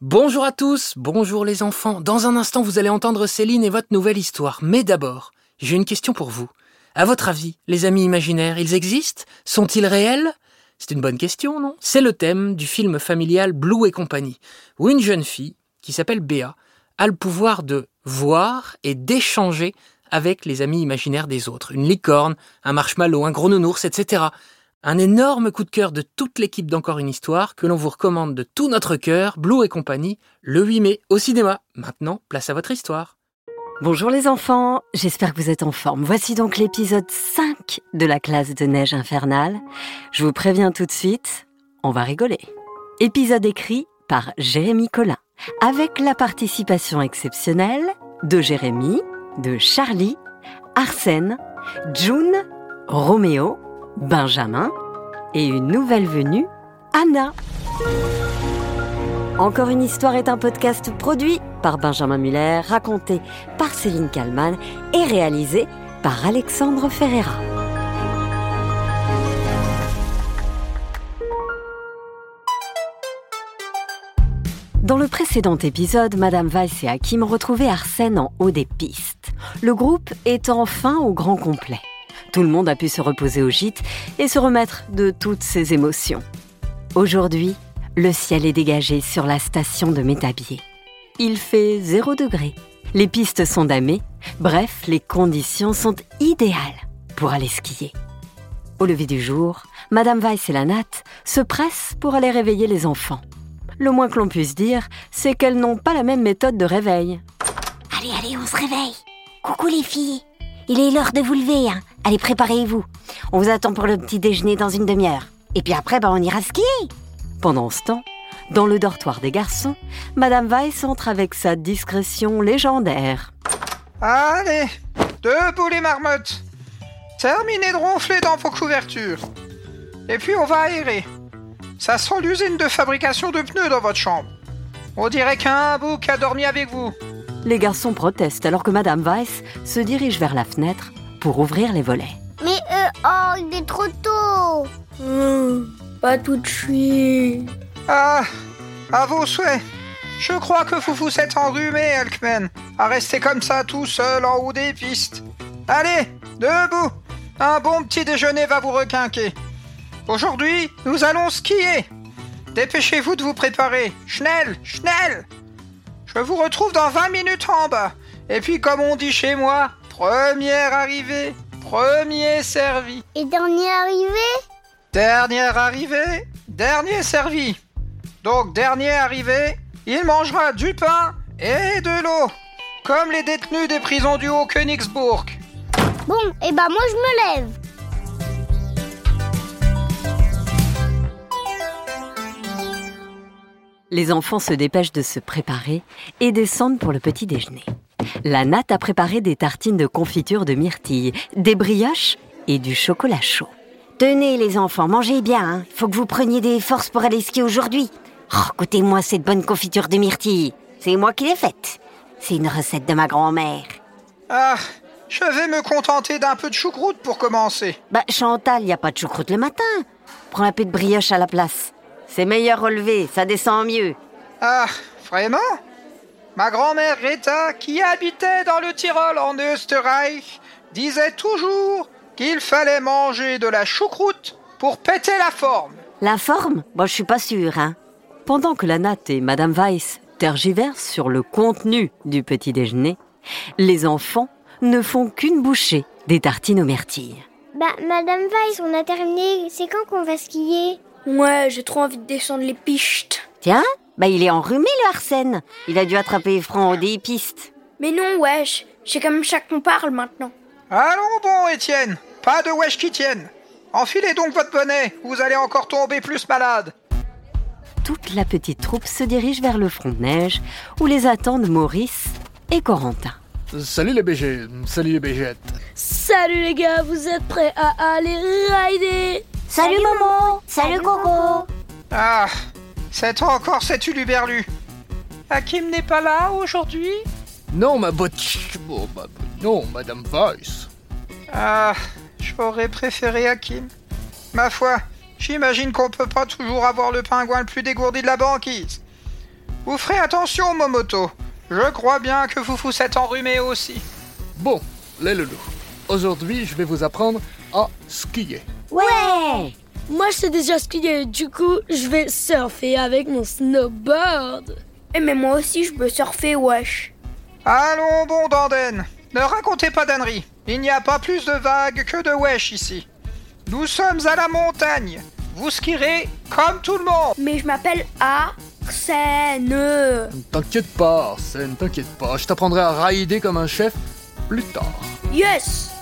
Bonjour à tous, bonjour les enfants. Dans un instant, vous allez entendre Céline et votre nouvelle histoire. Mais d'abord, j'ai une question pour vous. À votre avis, les amis imaginaires, ils existent? Sont-ils réels? C'est une bonne question, non? C'est le thème du film familial Blue et compagnie, où une jeune fille, qui s'appelle Béa, a le pouvoir de voir et d'échanger avec les amis imaginaires des autres. Une licorne, un marshmallow, un gros nounours, etc. Un énorme coup de cœur de toute l'équipe d'Encore une histoire que l'on vous recommande de tout notre cœur, Blue et compagnie, le 8 mai au cinéma. Maintenant, place à votre histoire. Bonjour les enfants, j'espère que vous êtes en forme. Voici donc l'épisode 5 de la classe de neige infernale. Je vous préviens tout de suite, on va rigoler. Épisode écrit par Jérémy Collin, avec la participation exceptionnelle de Jérémy, de Charlie, Arsène, June, Roméo, Benjamin et une nouvelle venue, Anna. Encore une histoire est un podcast produit par Benjamin Muller, raconté par Céline Kallmann et réalisé par Alexandre Ferreira. Dans le précédent épisode, Madame Weiss et Hakim retrouvaient Arsène en haut des pistes. Le groupe est enfin au grand complet. Tout le monde a pu se reposer au gîte et se remettre de toutes ses émotions. Aujourd'hui, le ciel est dégagé sur la station de Métabier. Il fait 0 degré. Les pistes sont damées. Bref, les conditions sont idéales pour aller skier. Au lever du jour, Madame Weiss et la natte se pressent pour aller réveiller les enfants. Le moins que l'on puisse dire, c'est qu'elles n'ont pas la même méthode de réveil. Allez, allez, on se réveille. Coucou les filles. Il est l'heure de vous lever. Hein. Allez, préparez-vous. On vous attend pour le petit déjeuner dans une demi-heure. Et puis après, bah, on ira skier. Pendant ce temps, dans le dortoir des garçons, Madame Weiss entre avec sa discrétion légendaire. Allez, debout les marmottes. Terminez de ronfler dans vos couvertures. Et puis on va aérer. Ça sent l'usine de fabrication de pneus dans votre chambre. On dirait qu'un bouc a dormi avec vous. Les garçons protestent alors que Madame Weiss se dirige vers la fenêtre pour ouvrir les volets. Mais euh, oh, il est trop tôt. Pas tout de suite. Ah, à vos souhaits. Je crois que vous vous êtes enrhumé, Elkman, à rester comme ça tout seul en haut des pistes. Allez, debout. Un bon petit déjeuner va vous requinquer. Aujourd'hui, nous allons skier. Dépêchez-vous de vous préparer. Schnell, schnell. Je vous retrouve dans 20 minutes en bas. Et puis, comme on dit chez moi, première arrivée, premier servi. Et dernier arrivé Dernière arrivée, dernier servi. Donc, dernier arrivé, il mangera du pain et de l'eau, comme les détenus des prisons du Haut-Königsbourg. Bon, et bah moi je me lève. Les enfants se dépêchent de se préparer et descendent pour le petit déjeuner. La natte a préparé des tartines de confiture de myrtille, des brioches et du chocolat chaud. Tenez les enfants, mangez bien. Hein. Faut que vous preniez des forces pour aller skier aujourd'hui. Oh, goûtez-moi cette bonne confiture de myrtille. C'est moi qui l'ai faite. C'est une recette de ma grand-mère. Ah, je vais me contenter d'un peu de choucroute pour commencer. Bah Chantal, y a pas de choucroute le matin. Prends un peu de brioche à la place. C'est meilleur relevé, ça descend mieux. Ah, vraiment? Ma grand-mère Rita, qui habitait dans le Tyrol en Österreich, disait toujours qu'il fallait manger de la choucroute pour péter la forme. La forme Bon, je suis pas sûre, hein. Pendant que la natte et Madame Weiss tergiversent sur le contenu du petit déjeuner, les enfants ne font qu'une bouchée des tartines aux myrtilles. Bah, Madame Weiss, on a terminé. C'est quand qu'on va skier? Ouais, j'ai trop envie de descendre les pistes. Tiens, bah il est enrhumé le Arsène. Il a dû attraper Franc des pistes. Mais non, wesh, j'ai comme ça qu'on parle maintenant. Allons bon, Étienne. Pas de wesh qui tienne. Enfilez donc votre bonnet, vous allez encore tomber plus malade. Toute la petite troupe se dirige vers le front de neige où les attendent Maurice et Corentin. Salut les BG, salut les BGettes. Salut les gars, vous êtes prêts à aller rider? Salut, Momo Salut Coco Ah, c'est encore cet uluberlu. Hakim n'est pas là aujourd'hui? Non, ma botte. Oh, ma- Non, Madame Weiss. Ah, j'aurais préféré Hakim. Ma foi, j'imagine qu'on peut pas toujours avoir le pingouin le plus dégourdi de la banquise. Vous ferez attention, Momoto. Je crois bien que Foufou s'est enrhumé aussi. Bon, les loulous. Aujourd'hui, je vais vous apprendre à skier. Ouais Moi, je sais déjà skier, du coup, je vais surfer avec mon snowboard. Et mais moi aussi, je peux surfer, wesh. Allons, bon Danden. Ne racontez pas d'âneries. Il n'y a pas plus de vagues que de wesh ici. Nous sommes à la montagne. Vous skierez comme tout le monde. Mais je m'appelle Arsène. T'inquiète pas, Arsène, t'inquiète pas. Je t'apprendrai à rider comme un chef plus tard. Yes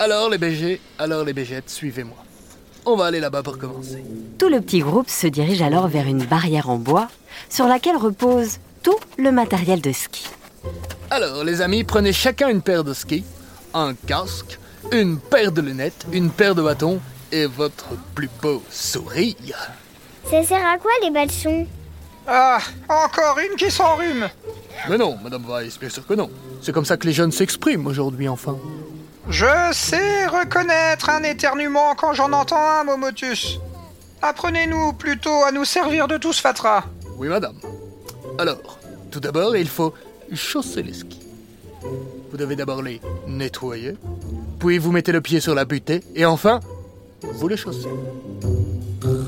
Alors les BG, alors les BGettes, suivez-moi. On va aller là-bas pour commencer. Tout le petit groupe se dirige alors vers une barrière en bois sur laquelle repose tout le matériel de ski. Alors les amis, prenez chacun une paire de skis, un casque, une paire de lunettes, une paire de bâtons et votre plus beau sourire. Ça sert à quoi les bâtons? Ah, encore une qui s'enrhume. Mais non, Madame Weiss, bien sûr que non. C'est comme ça que les jeunes s'expriment aujourd'hui, enfin. Je sais reconnaître un éternuement quand j'en entends un, Momotus. Apprenez-nous plutôt à nous servir de tous fatras. Oui, madame. Alors, tout d'abord, il faut chausser les skis. Vous devez d'abord les nettoyer, puis vous mettez le pied sur la butée, et enfin, vous les chaussez.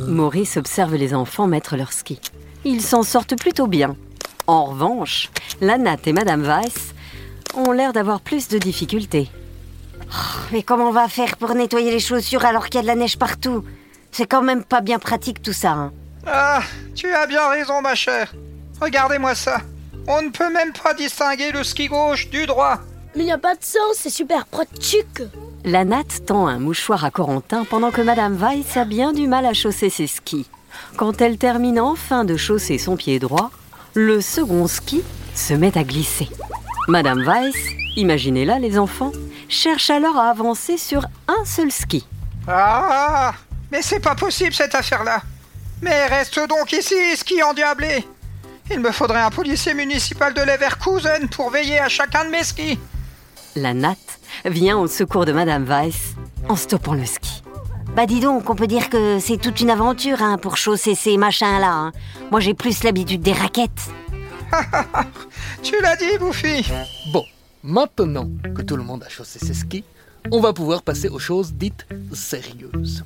Maurice observe les enfants mettre leurs skis. Ils s'en sortent plutôt bien. En revanche, la Natte et Madame Weiss ont l'air d'avoir plus de difficultés. Mais comment on va faire pour nettoyer les chaussures alors qu'il y a de la neige partout? C'est quand même pas bien pratique tout ça. Hein. Ah, tu as bien raison, ma chère. Regardez-moi ça. On ne peut même pas distinguer le ski gauche du droit. Mais il n'y a pas de sens, c'est super pratique. La natte tend un mouchoir à Corentin pendant que Madame Weiss a bien du mal à chausser ses skis. Quand elle termine enfin de chausser son pied droit, le second ski se met à glisser. Madame Weiss, imaginez-la les enfants, cherche alors à avancer sur un seul ski. Ah, mais c'est pas possible cette affaire-là. Mais reste donc ici, ski endiablé. Il me faudrait un policier municipal de Leverkusen pour veiller à chacun de mes skis. La natte vient au secours de Madame Weiss en stoppant le ski. Bah dis donc, on peut dire que c'est toute une aventure hein, pour chausser ces machins-là. hein. Moi j'ai plus l'habitude des raquettes. Tu l'as dit, Bouffi. Bon, maintenant que tout le monde a chaussé ses skis, on va pouvoir passer aux choses dites sérieuses.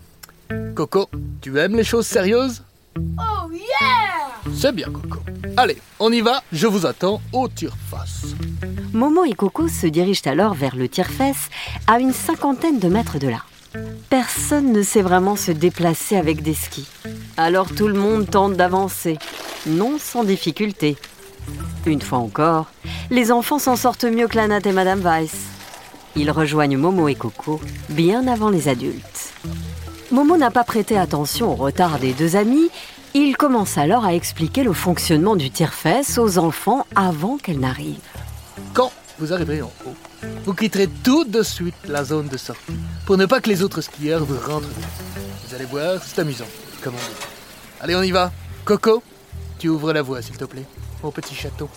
Coco, tu aimes les choses sérieuses? Oh yeah C'est bien, Coco. Allez, on y va, je vous attends au tire-face. Momo et Coco se dirigent alors vers le tire-fesse à une cinquantaine de mètres de là. Personne ne sait vraiment se déplacer avec des skis. Alors tout le monde tente d'avancer, non sans difficulté. Une fois encore, les enfants s'en sortent mieux que la et Madame Weiss. Ils rejoignent Momo et Coco bien avant les adultes. Momo n'a pas prêté attention au retard des deux amis. Il commence alors à expliquer le fonctionnement du tire-fesse aux enfants avant qu'elle n'arrive. Quand vous arriverez en haut, vous quitterez tout de suite la zone de sortie pour ne pas que les autres skieurs vous rentrent. Vous allez voir, c'est amusant, comme on. Allez, on y va. Coco, tu ouvres la voie, s'il te plaît, au petit château.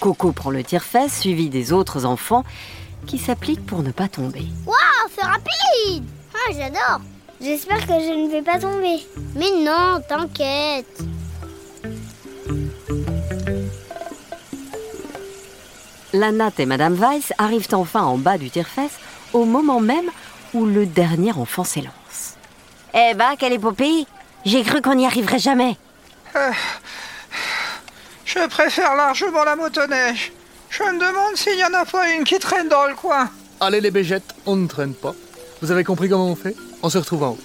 Coco prend le tire-fesse suivi des autres enfants qui s'appliquent pour ne pas tomber. Oh, c'est rapide Ah, j'adore J'espère que je ne vais pas tomber. Mais non, t'inquiète. La Natte et Madame Weiss arrivent enfin en bas du tire-fesse au moment même où le dernier enfant s'élance. Eh bah, quelle épopée J'ai cru qu'on n'y arriverait jamais. Je préfère largement la motoneige. Je me demande s'il n'y en a pas une qui traîne dans le coin. Allez, les bégettes, on ne traîne pas. Vous avez compris comment on fait? On se retrouve en haut.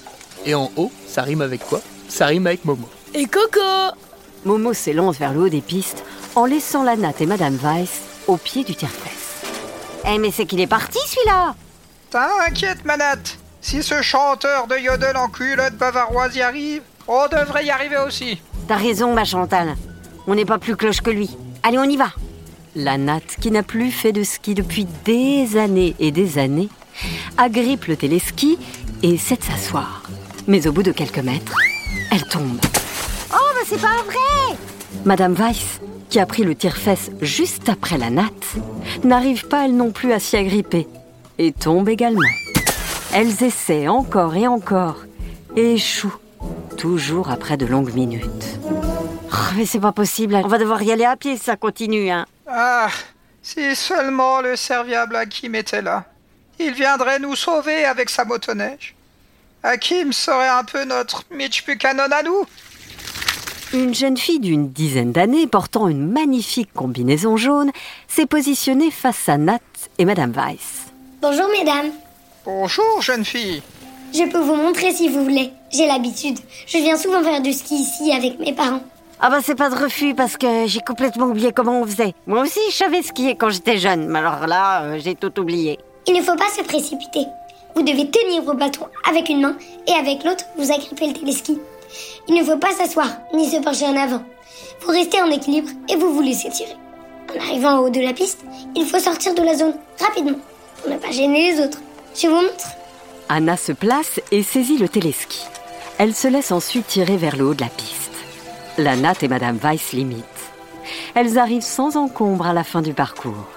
Et en haut, ça rime avec quoi? Ça rime avec Momo. Et Coco Momo s'élance vers le haut des pistes en laissant la Natte et Madame Weiss au pied du tire-fesse. Eh mais c'est qu'il est parti celui-là T'inquiète, Manette. Si ce chanteur de yodel en culotte bavaroise y arrive, on devrait y arriver aussi. T'as raison, ma Chantal. On n'est pas plus cloche que lui. Allez, on y va. La Natte, qui n'a plus fait de ski depuis des années et des années, agrippe le téléski et essaie de s'asseoir. Mais au bout de quelques mètres, elle tombe. Oh, mais c'est pas vrai Madame Weiss, qui a pris le tire-fesse juste après la natte, n'arrive pas elle non plus à s'y agripper et tombe également. Elles essaient encore et encore et échouent, toujours après de longues minutes. Oh, mais c'est pas possible. On va devoir y aller à pied si ça continue, hein. Ah, si seulement le serviable Hakim était là. Il viendrait nous sauver avec sa motoneige. Hakim serait un peu notre Mitch Buchanan à nous. Une jeune fille d'une dizaine d'années portant une magnifique combinaison jaune s'est positionnée face à Nat et Madame Weiss. Bonjour mesdames. Bonjour, jeune fille. Je peux vous montrer si vous voulez. J'ai l'habitude. Je viens souvent faire du ski ici avec mes parents. Ah bah c'est pas de refus parce que j'ai complètement oublié comment on faisait. Moi aussi je savais skier quand j'étais jeune, mais alors là euh, j'ai tout oublié. Il ne faut pas se précipiter. Vous devez tenir vos bâtons avec une main et avec l'autre vous agrippez le téléski. Il ne faut pas s'asseoir ni se pencher en avant. Vous restez en équilibre et vous vous laissez tirer. En arrivant au haut de la piste, il faut sortir de la zone rapidement pour ne pas gêner les autres. Je vous montre. Anna se place et saisit le téléski. Elle se laisse ensuite tirer vers le haut de la piste. La Nat et Madame Weiss l'imitent. Elles arrivent sans encombre à la fin du parcours.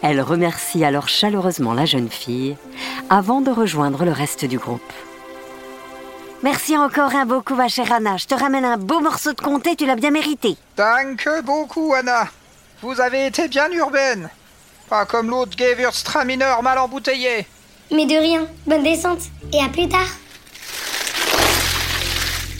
Elle remercie alors chaleureusement la jeune fille avant de rejoindre le reste du groupe. Merci encore un beaucoup ma chère Anna. Je te ramène un beau morceau de comté, tu l'as bien mérité. Danke beaucoup, Anna. Vous avez été bien urbaine. Pas comme l'autre Gewürztraminer mal embouteillé. Mais de rien. Bonne descente. Et à plus tard.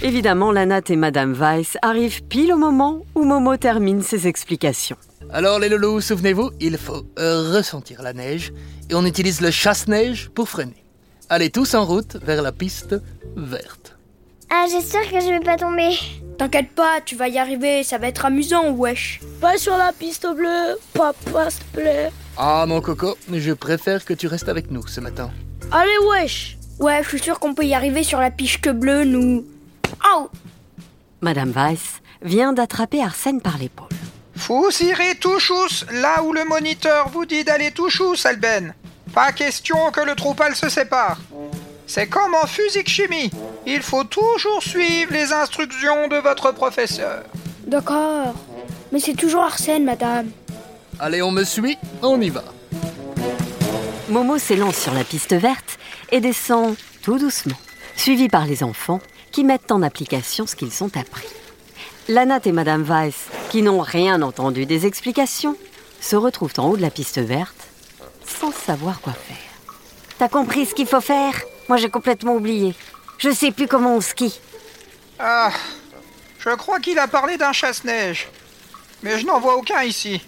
Évidemment, la Nat et Madame Weiss arrivent pile au moment où Momo termine ses explications. Alors les loulous, souvenez-vous, il faut euh, ressentir la neige et on utilise le chasse-neige pour freiner. Allez tous en route vers la piste verte. Ah, j'espère que je vais pas tomber. T'inquiète pas, tu vas y arriver, ça va être amusant, wesh. Pas sur la piste bleue, papa, s'il te plaît. Ah mon coco, je préfère que tu restes avec nous ce matin. Allez, wesh. Ouais, je suis sûr qu'on peut y arriver sur la piste bleue, nous. Oh Madame Weiss vient d'attraper Arsène par l'épaule. Vous irez tout chousse là où le moniteur vous dit d'aller tout chousse, Alben. Pas question que le troupal se sépare. C'est comme en physique-chimie. Il faut toujours suivre les instructions de votre professeur. D'accord. Mais c'est toujours Arsène, madame. Allez, on me suit, on y va. Momo s'élance sur la piste verte et descend tout doucement, suivi par les enfants qui mettent en application ce qu'ils ont appris. Lanat et Madame Weiss, qui n'ont rien entendu des explications, se retrouvent en haut de la piste verte sans savoir quoi faire. T'as compris ce qu'il faut faire? Moi j'ai complètement oublié. Je sais plus comment on skie. Ah, je crois qu'il a parlé d'un chasse-neige. Mais je n'en vois aucun ici.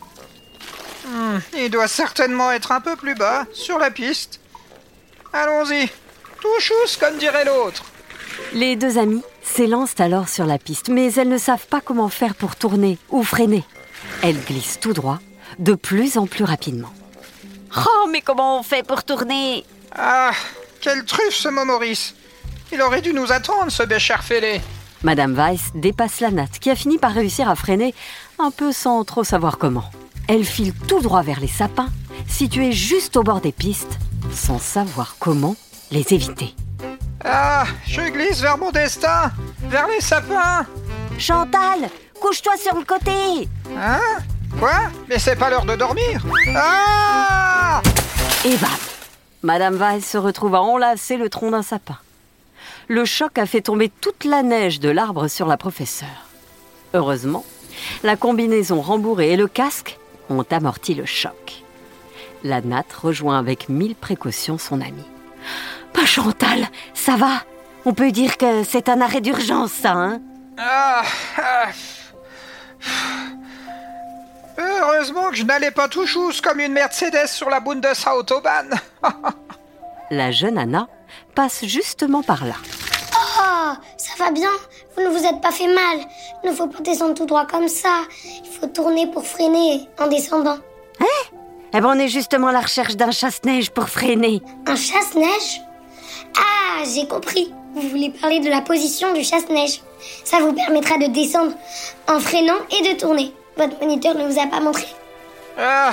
Hmm, il doit certainement être un peu plus bas, sur la piste. Allons-y. Tout chousse, comme dirait l'autre. Les deux amies s'élancent alors sur la piste, mais elles ne savent pas comment faire pour tourner ou freiner. Elles glissent tout droit, de plus en plus rapidement. Oh, mais comment on fait pour tourner? Ah, quelle truffe ce mot Maurice. Il aurait dû nous attendre, ce bécher fêlé. Madame Weiss dépasse la natte, qui a fini par réussir à freiner, un peu sans trop savoir comment. Elle file tout droit vers les sapins, situés juste au bord des pistes, sans savoir comment les éviter. Ah, je glisse vers mon destin, vers les sapins. Chantal, couche-toi sur le côté Hein? Quoi? Mais c'est pas l'heure de dormir. Ah Et bam Madame Weiss se retrouve à enlacer le tronc d'un sapin. Le choc a fait tomber toute la neige de l'arbre sur la professeure. Heureusement, la combinaison rembourrée et le casque ont amorti le choc. La natte rejoint avec mille précautions son amie. Pas Chantal, ça va On peut dire que c'est un arrêt d'urgence, ça, hein Ah, ah. Heureusement que je n'allais pas tout chousse comme une Mercedes sur la Bundesautobahn. La jeune Anna passe justement par là. Oh, ça va bien. Vous ne vous êtes pas fait mal. Il ne faut pas descendre tout droit comme ça. Il faut tourner pour freiner en descendant. Eh ben on est justement à la recherche d'un chasse-neige pour freiner. Un chasse-neige? Ah, j'ai compris. Vous voulez parler de la position du chasse-neige. Ça vous permettra de descendre en freinant et de tourner. Votre moniteur ne vous a pas montré. ah,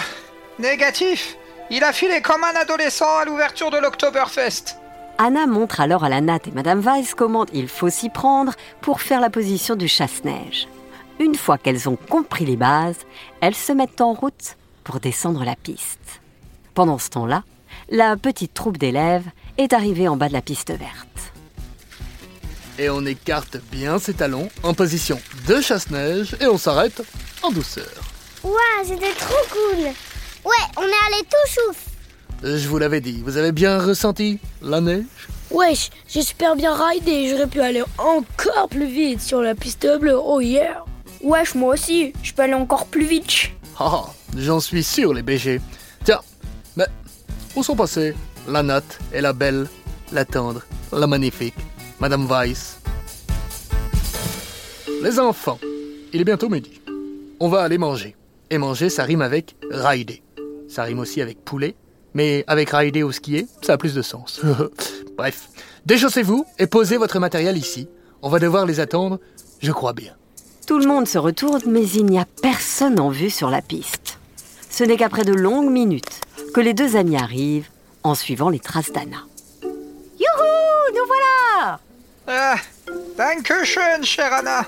négatif. Il a filé comme un adolescent à l'ouverture de l'Oktoberfest. Anna montre alors à la natte et Madame Weiss comment il faut s'y prendre pour faire la position du chasse-neige. Une fois qu'elles ont compris les bases, elles se mettent en route pour descendre la piste. Pendant ce temps-là, la petite troupe d'élèves est arrivée en bas de la piste verte. Et on écarte bien ses talons en position de chasse-neige et on s'arrête en douceur. Ouah, c'était trop cool Ouais, on est allé tout chouf Je vous l'avais dit, vous avez bien ressenti la neige? Wesh, j'ai super bien ridé, j'aurais pu aller encore plus vite sur la piste bleue, oh yeah Wesh, moi aussi, je peux aller encore plus vite. Ah, j'en suis sûr, les BG. Tiens, mais où sont passés la natte et la belle, la tendre, la magnifique, Madame Weiss? Les enfants, il est bientôt midi. On va aller manger. Et manger, ça rime avec rider. Ça rime aussi avec poulet, mais avec rider ou skier, ça a plus de sens. Bref, déchaussez-vous et posez votre matériel ici. On va devoir les attendre, je crois bien. Tout le monde se retourne, mais il n'y a personne en vue sur la piste. Ce n'est qu'après de longues minutes que les deux amis arrivent en suivant les traces d'Anna. Youhou, nous voilà Ah, Dankeschön, chère Anna.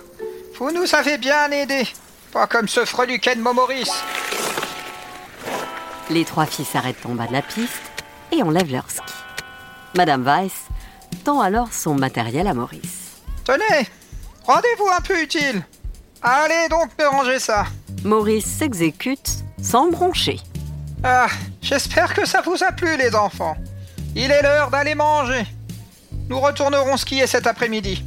Vous nous avez bien aidés. Pas comme ce freluquet de Momoris. Les trois filles s'arrêtent en bas de la piste et enlèvent leur ski. Madame Weiss tend alors son matériel à Maurice. Tenez, rendez-vous un peu utile. Allez donc me ranger ça. Maurice s'exécute sans broncher. Ah, j'espère que ça vous a plu, les enfants. Il est l'heure d'aller manger. Nous retournerons skier cet après-midi.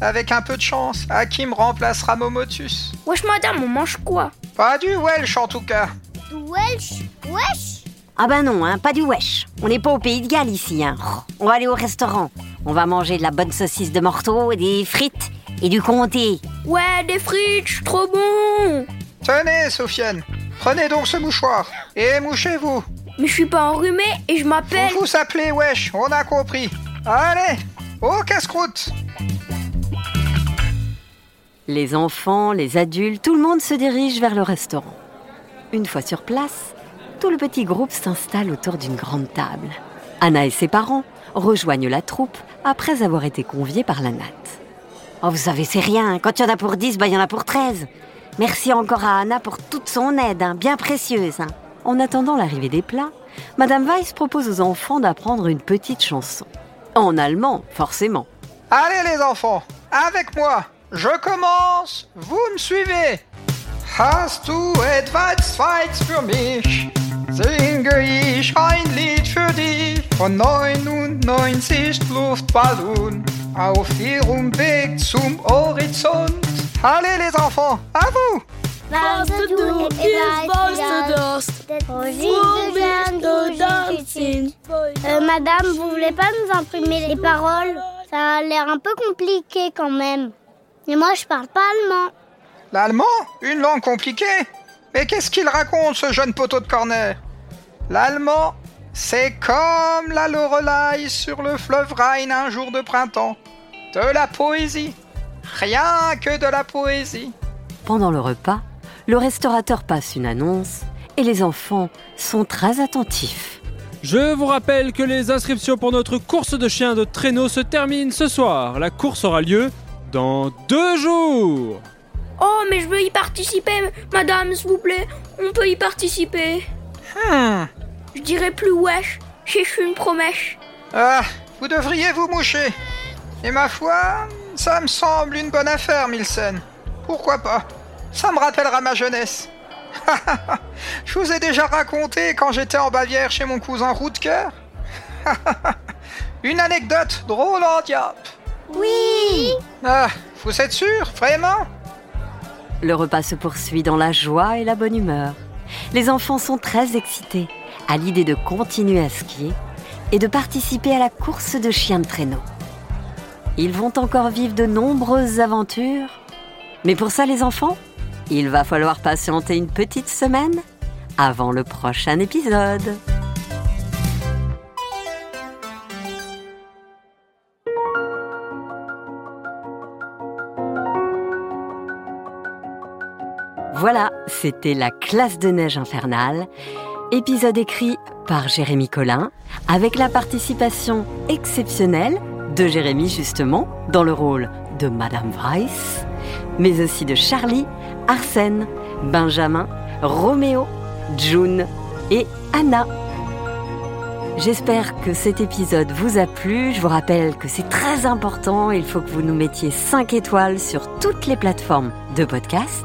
Avec un peu de chance, Hakim remplacera Momotus. Wesh, madame, on mange quoi? Pas du Welsh en tout cas. Du Welsh? Wesh? Ah ben non, hein, pas du wesh. On n'est pas au pays de Galles ici. Hein. On va aller au restaurant. On va manger de la bonne saucisse de morteau, des frites et du comté. Ouais, des frites, trop bon Tenez, Sofiane, prenez donc ce mouchoir et mouchez-vous. Mais je suis pas enrhumé et je m'appelle... Vous vous appelez Wesh, on a compris. Allez, au casse-croûte Les enfants, les adultes, tout le monde se dirige vers le restaurant. Une fois sur place, tout le petit groupe s'installe autour d'une grande table. Anna et ses parents rejoignent la troupe après avoir été conviés par la natte. Oh, vous savez, c'est rien. Quand il y en a pour 10, bah, il y en a pour 13. Merci encore à Anna pour toute son aide, hein, bien précieuse. hein. En attendant l'arrivée des plats, Madame Weiss propose aux enfants d'apprendre une petite chanson. En allemand, forcément. Allez les enfants, avec moi. Je commence, vous me suivez. Hast du etwas Zweites für mich? Singe ich ein Lied für dich? Von 99 Luftballon auf ihrem Weg zum Horizont. Allez les enfants, à vous Was to do is was to dust. Euh, madame, vous voulez pas nous imprimer les paroles? Ça a l'air un peu compliqué quand même. Et moi, je parle pas allemand. L'allemand? Une langue compliquée? Mais qu'est-ce qu'il raconte, ce jeune poteau de corner? L'allemand, c'est comme la Lorelai sur le fleuve Rhine un jour de printemps. De la poésie. Rien que de la poésie. Pendant le repas, le restaurateur passe une annonce et les enfants sont très attentifs. Je vous rappelle que les inscriptions pour notre course de chiens de traîneau se terminent ce soir. La course aura lieu dans deux jours. Oh, mais je veux y participer, madame, s'il vous plaît. On peut y participer. Hmm. Je dirais plus wesh. J'ai fait une promesse. Ah, vous devriez vous moucher. Et ma foi, ça me semble une bonne affaire, Milsen. Pourquoi pas? Ça me rappellera ma jeunesse. Je vous ai déjà raconté quand j'étais en Bavière chez mon cousin Rutger. une anecdote drôle en diable. Oui Ah, vous êtes sûr, vraiment? Le repas se poursuit dans la joie et la bonne humeur. Les enfants sont très excités à l'idée de continuer à skier et de participer à la course de chiens de traîneau. Ils vont encore vivre de nombreuses aventures. Mais pour ça, les enfants, il va falloir patienter une petite semaine avant le prochain épisode. Voilà, c'était la classe de neige infernale, épisode écrit par Jérémy Collin, avec la participation exceptionnelle de Jérémy justement, dans le rôle de Madame Weiss, mais aussi de Charlie, Arsène, Benjamin, Roméo, June et Anna. J'espère que cet épisode vous a plu. Je vous rappelle que c'est très important. Il faut que vous nous mettiez 5 étoiles sur toutes les plateformes de podcast.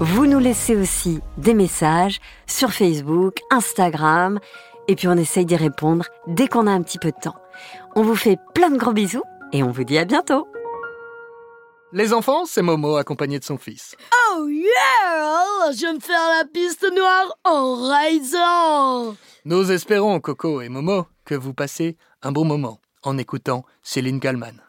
Vous nous laissez aussi des messages sur Facebook, Instagram. Et puis on essaye d'y répondre dès qu'on a un petit peu de temps. On vous fait plein de gros bisous et on vous dit à bientôt. Les enfants, c'est Momo accompagné de son fils. Oh yeah Je vais me faire la piste noire en raisant Nous espérons, Coco et Momo, que vous passez un bon moment en écoutant Céline Kallmann.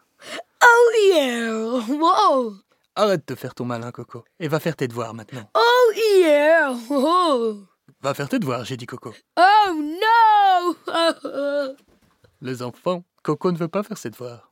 Oh yeah Wow Arrête de faire ton malin, Coco, et va faire tes devoirs maintenant. Oh yeah Oh, Va faire tes devoirs, j'ai dit Coco. oh no Les enfants, Coco ne veut pas faire ses devoirs.